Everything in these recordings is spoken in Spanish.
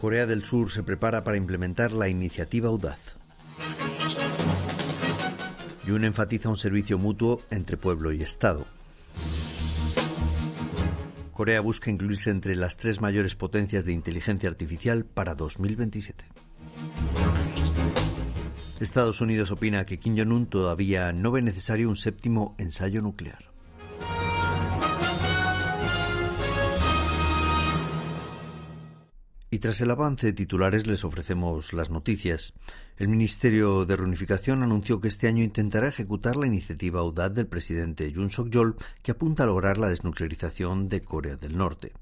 Corea del Sur se prepara para implementar la iniciativa Audaz. Yun enfatiza un servicio mutuo entre pueblo y Estado. Corea busca incluirse entre las tres mayores potencias de inteligencia artificial para 2027. Estados Unidos opina que Kim Jong-un todavía no ve necesario un séptimo ensayo nuclear. Y tras el avance de titulares les ofrecemos las noticias. El Ministerio de Reunificación anunció que este año intentará ejecutar la iniciativa audaz del presidente Yoon Suk-yeol que apunta a lograr la desnuclearización de Corea del Norte.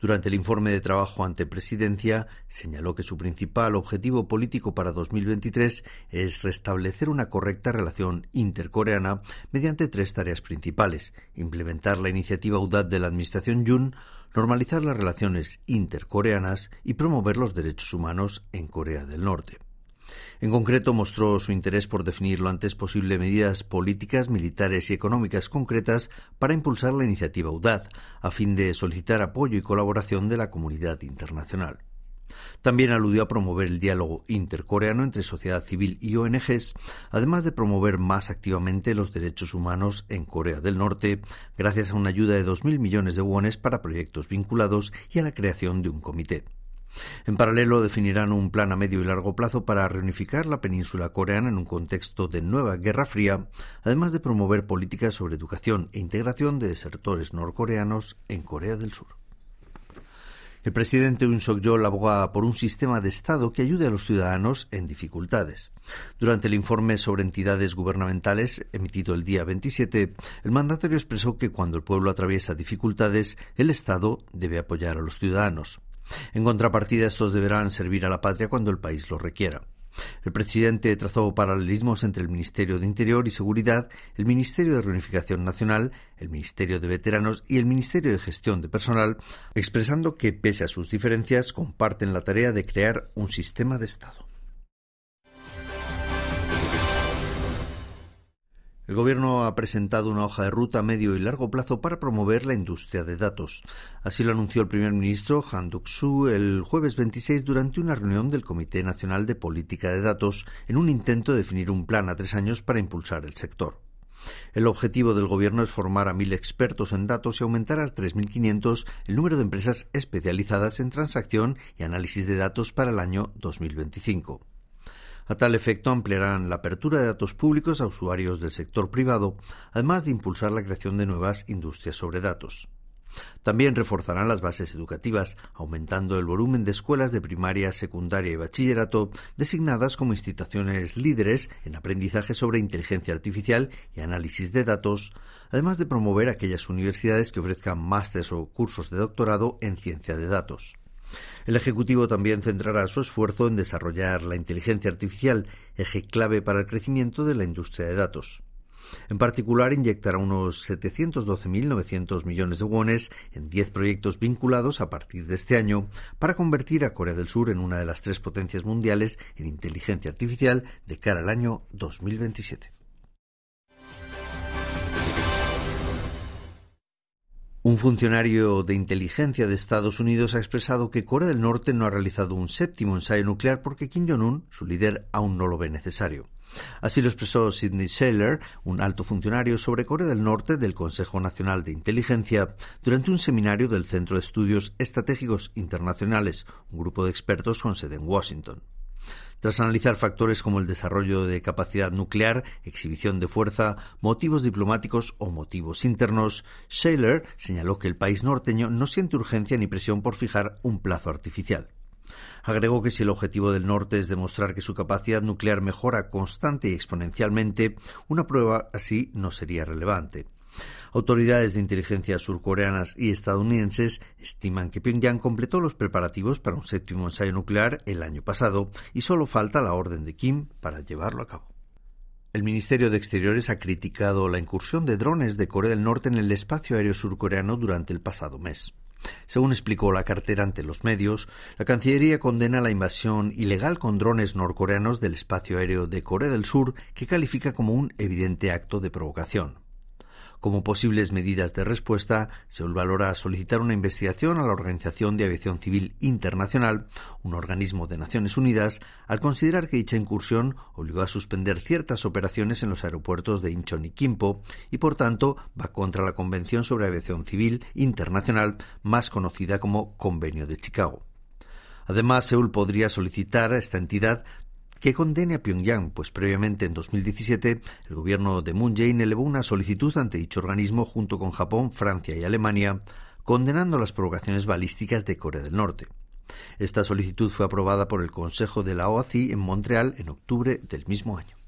Durante el informe de trabajo ante presidencia, señaló que su principal objetivo político para 2023 es restablecer una correcta relación intercoreana mediante tres tareas principales: implementar la iniciativa audaz de la administración Yoon, normalizar las relaciones intercoreanas y promover los derechos humanos en Corea del Norte. En concreto, mostró su interés por definir lo antes posible medidas políticas, militares y económicas concretas para impulsar la iniciativa UDAD, a fin de solicitar apoyo y colaboración de la comunidad internacional. También aludió a promover el diálogo intercoreano entre sociedad civil y ONGs, además de promover más activamente los derechos humanos en Corea del Norte, gracias a una ayuda de 2.000 millones de wones para proyectos vinculados y a la creación de un comité. En paralelo, definirán un plan a medio y largo plazo para reunificar la península coreana en un contexto de nueva Guerra Fría, además de promover políticas sobre educación e integración de desertores norcoreanos en Corea del Sur. El presidente Yoon Suk-yeol aboga por un sistema de Estado que ayude a los ciudadanos en dificultades. Durante el informe sobre entidades gubernamentales emitido el día 27, el mandatario expresó que cuando el pueblo atraviesa dificultades, el Estado debe apoyar a los ciudadanos. En contrapartida, estos deberán servir a la patria cuando el país lo requiera. El presidente trazó paralelismos entre el Ministerio de Interior y Seguridad, el Ministerio de Reunificación Nacional, el Ministerio de Veteranos y el Ministerio de Gestión de Personal, expresando que, pese a sus diferencias, comparten la tarea de crear un sistema de Estado. El Gobierno ha presentado una hoja de ruta a medio y largo plazo para promover la industria de datos. Así lo anunció el primer ministro Han Duck-soo el jueves 26 durante una reunión del Comité Nacional de Política de Datos en un intento de definir un plan a tres años para impulsar el sector. El objetivo del Gobierno es formar a mil expertos en datos y aumentar a 3.500 el número de empresas especializadas en transacción y análisis de datos para el año 2025. A tal efecto, ampliarán la apertura de datos públicos a usuarios del sector privado, además de impulsar la creación de nuevas industrias sobre datos. También reforzarán las bases educativas, aumentando el volumen de escuelas de primaria, secundaria y bachillerato designadas como instituciones líderes en aprendizaje sobre inteligencia artificial y análisis de datos, además de promover aquellas universidades que ofrezcan másteres o cursos de doctorado en ciencia de datos. El Ejecutivo también centrará su esfuerzo en desarrollar la inteligencia artificial, eje clave para el crecimiento de la industria de datos. En particular, inyectará unos 712.900 millones de wones en 10 proyectos vinculados a partir de este año para convertir a Corea del Sur en una de las tres potencias mundiales en inteligencia artificial de cara al año 2027. Un funcionario de inteligencia de Estados Unidos ha expresado que Corea del Norte no ha realizado un séptimo ensayo nuclear porque Kim Jong-un, su líder, aún no lo ve necesario. Así lo expresó Sidney Saylor, un alto funcionario sobre Corea del Norte del Consejo Nacional de Inteligencia, durante un seminario del Centro de Estudios Estratégicos Internacionales, un grupo de expertos con sede en Washington. Tras analizar factores como el desarrollo de capacidad nuclear, exhibición de fuerza, motivos diplomáticos o motivos internos, Shaler señaló que el país norteño no siente urgencia ni presión por fijar un plazo artificial. Agregó que si el objetivo del norte es demostrar que su capacidad nuclear mejora constante y exponencialmente, una prueba así no sería relevante. Autoridades de inteligencia surcoreanas y estadounidenses estiman que Pyongyang completó los preparativos para un séptimo ensayo nuclear el año pasado y solo falta la orden de Kim para llevarlo a cabo. El Ministerio de Exteriores ha criticado la incursión de drones de Corea del Norte en el espacio aéreo surcoreano durante el pasado mes. Según explicó la cartera ante los medios, la Cancillería condena la invasión ilegal con drones norcoreanos del espacio aéreo de Corea del Sur, que califica como un evidente acto de provocación. Como posibles medidas de respuesta, Seúl valora solicitar una investigación a la Organización de Aviación Civil Internacional, un organismo de Naciones Unidas, al considerar que dicha incursión obligó a suspender ciertas operaciones en los aeropuertos de Incheon y Kimpo y, por tanto, va contra la Convención sobre Aviación Civil Internacional, más conocida como Convenio de Chicago. Además, Seúl podría solicitar a esta entidad que condene a Pyongyang, pues previamente en 2017 el gobierno de Moon Jae-in elevó una solicitud ante dicho organismo junto con Japón, Francia y Alemania, condenando las provocaciones balísticas de Corea del Norte. Esta solicitud fue aprobada por el Consejo de la OACI en Montreal en octubre del mismo año.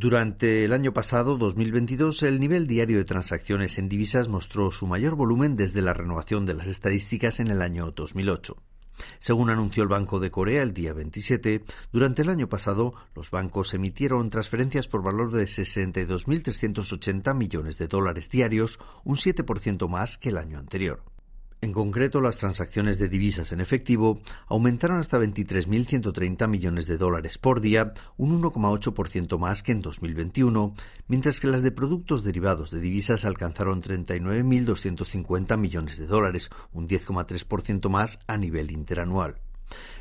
Durante el año pasado, 2022, el nivel diario de transacciones en divisas mostró su mayor volumen desde la renovación de las estadísticas en el año 2008. Según anunció el Banco de Corea el día 27, durante el año pasado los bancos emitieron transferencias por valor de 62.380 millones de dólares diarios, un 7% más que el año anterior. En concreto, las transacciones de divisas en efectivo aumentaron hasta 23.130 millones de dólares por día, un 1,8% más que en 2021, mientras que las de productos derivados de divisas alcanzaron 39.250 millones de dólares, un 10,3% más a nivel interanual.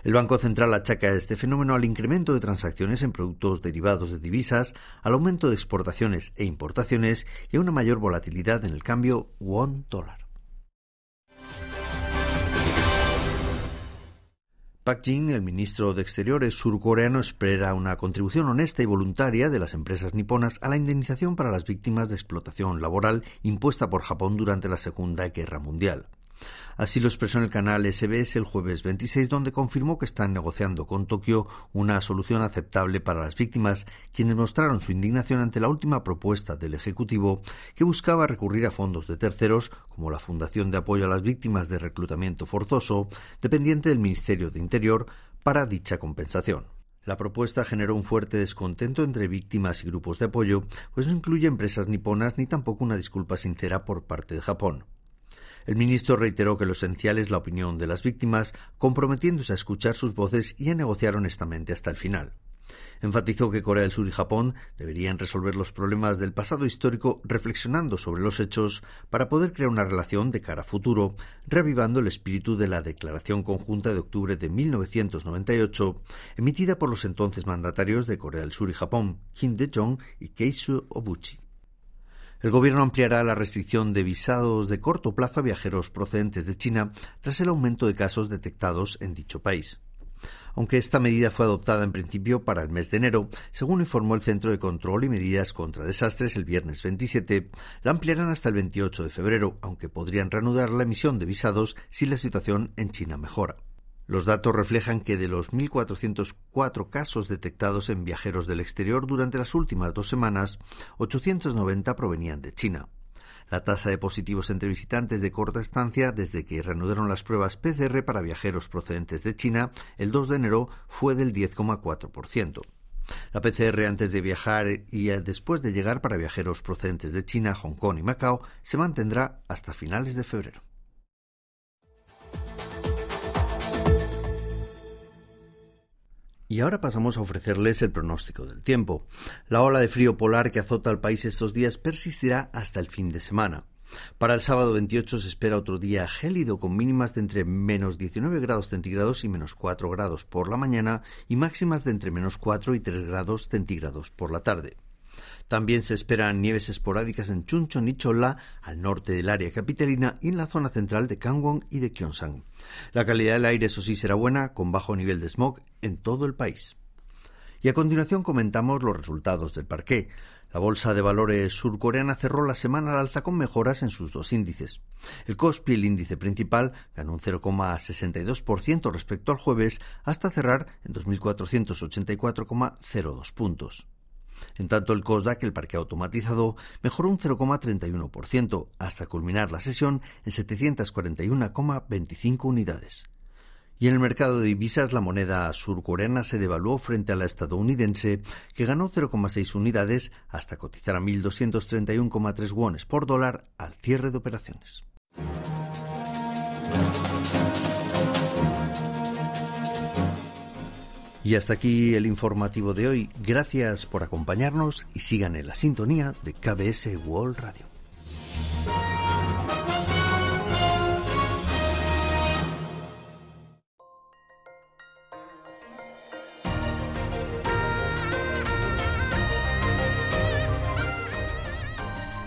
El Banco Central achaca este fenómeno al incremento de transacciones en productos derivados de divisas, al aumento de exportaciones e importaciones y a una mayor volatilidad en el cambio won-dólar. Pak Jin, el ministro de Exteriores surcoreano, espera una contribución honesta y voluntaria de las empresas niponas a la indemnización para las víctimas de explotación laboral impuesta por Japón durante la Segunda Guerra Mundial. Así lo expresó en el canal SBS el jueves 26, donde confirmó que están negociando con Tokio una solución aceptable para las víctimas, quienes mostraron su indignación ante la última propuesta del Ejecutivo, que buscaba recurrir a fondos de terceros, como la Fundación de Apoyo a las Víctimas de Reclutamiento Forzoso, dependiente del Ministerio de Interior, para dicha compensación. La propuesta generó un fuerte descontento entre víctimas y grupos de apoyo, pues no incluye empresas niponas ni tampoco una disculpa sincera por parte de Japón. El ministro reiteró que lo esencial es la opinión de las víctimas, comprometiéndose a escuchar sus voces y a negociar honestamente hasta el final. Enfatizó que Corea del Sur y Japón deberían resolver los problemas del pasado histórico reflexionando sobre los hechos para poder crear una relación de cara a futuro, revivando el espíritu de la Declaración Conjunta de octubre de 1998, emitida por los entonces mandatarios de Corea del Sur y Japón, Kim Dae-jong y Keisu Obuchi. El Gobierno ampliará la restricción de visados de corto plazo a viajeros procedentes de China tras el aumento de casos detectados en dicho país. Aunque esta medida fue adoptada en principio para el mes de enero, según informó el Centro de Control y Medidas contra Desastres el viernes 27, la ampliarán hasta el 28 de febrero, aunque podrían reanudar la emisión de visados si la situación en China mejora. Los datos reflejan que de los 1.404 casos detectados en viajeros del exterior durante las últimas dos semanas, 890 provenían de China. La tasa de positivos entre visitantes de corta estancia desde que reanudaron las pruebas PCR para viajeros procedentes de China el 2 de enero fue del 10,4%. La PCR antes de viajar y después de llegar para viajeros procedentes de China, Hong Kong y Macao se mantendrá hasta finales de febrero. Y ahora pasamos a ofrecerles el pronóstico del tiempo. La ola de frío polar que azota al país estos días persistirá hasta el fin de semana. Para el sábado 28 se espera otro día gélido con mínimas de entre menos 19 grados centígrados y menos 4 grados por la mañana y máximas de entre menos 4 y 3 grados centígrados por la tarde. También se esperan nieves esporádicas en Chuncheon y Cholla, al norte del área capitalina y en la zona central de Gangwon y de Gyeongsang. La calidad del aire, eso sí, será buena, con bajo nivel de smog en todo el país. Y a continuación comentamos los resultados del parqué. La bolsa de valores surcoreana cerró la semana al alza con mejoras en sus dos índices. El Kospi, el índice principal, ganó un 0,62% respecto al jueves hasta cerrar en 2.484,02 puntos. En tanto, el COSDAC, el parque automatizado, mejoró un 0,31%, hasta culminar la sesión en 741,25 unidades. Y en el mercado de divisas la moneda surcoreana se devaluó frente a la estadounidense, que ganó 0,6 unidades hasta cotizar a 1.231,3 wones por dólar al cierre de operaciones. Y hasta aquí el informativo de hoy. Gracias por acompañarnos y sigan en la sintonía de KBS World Radio.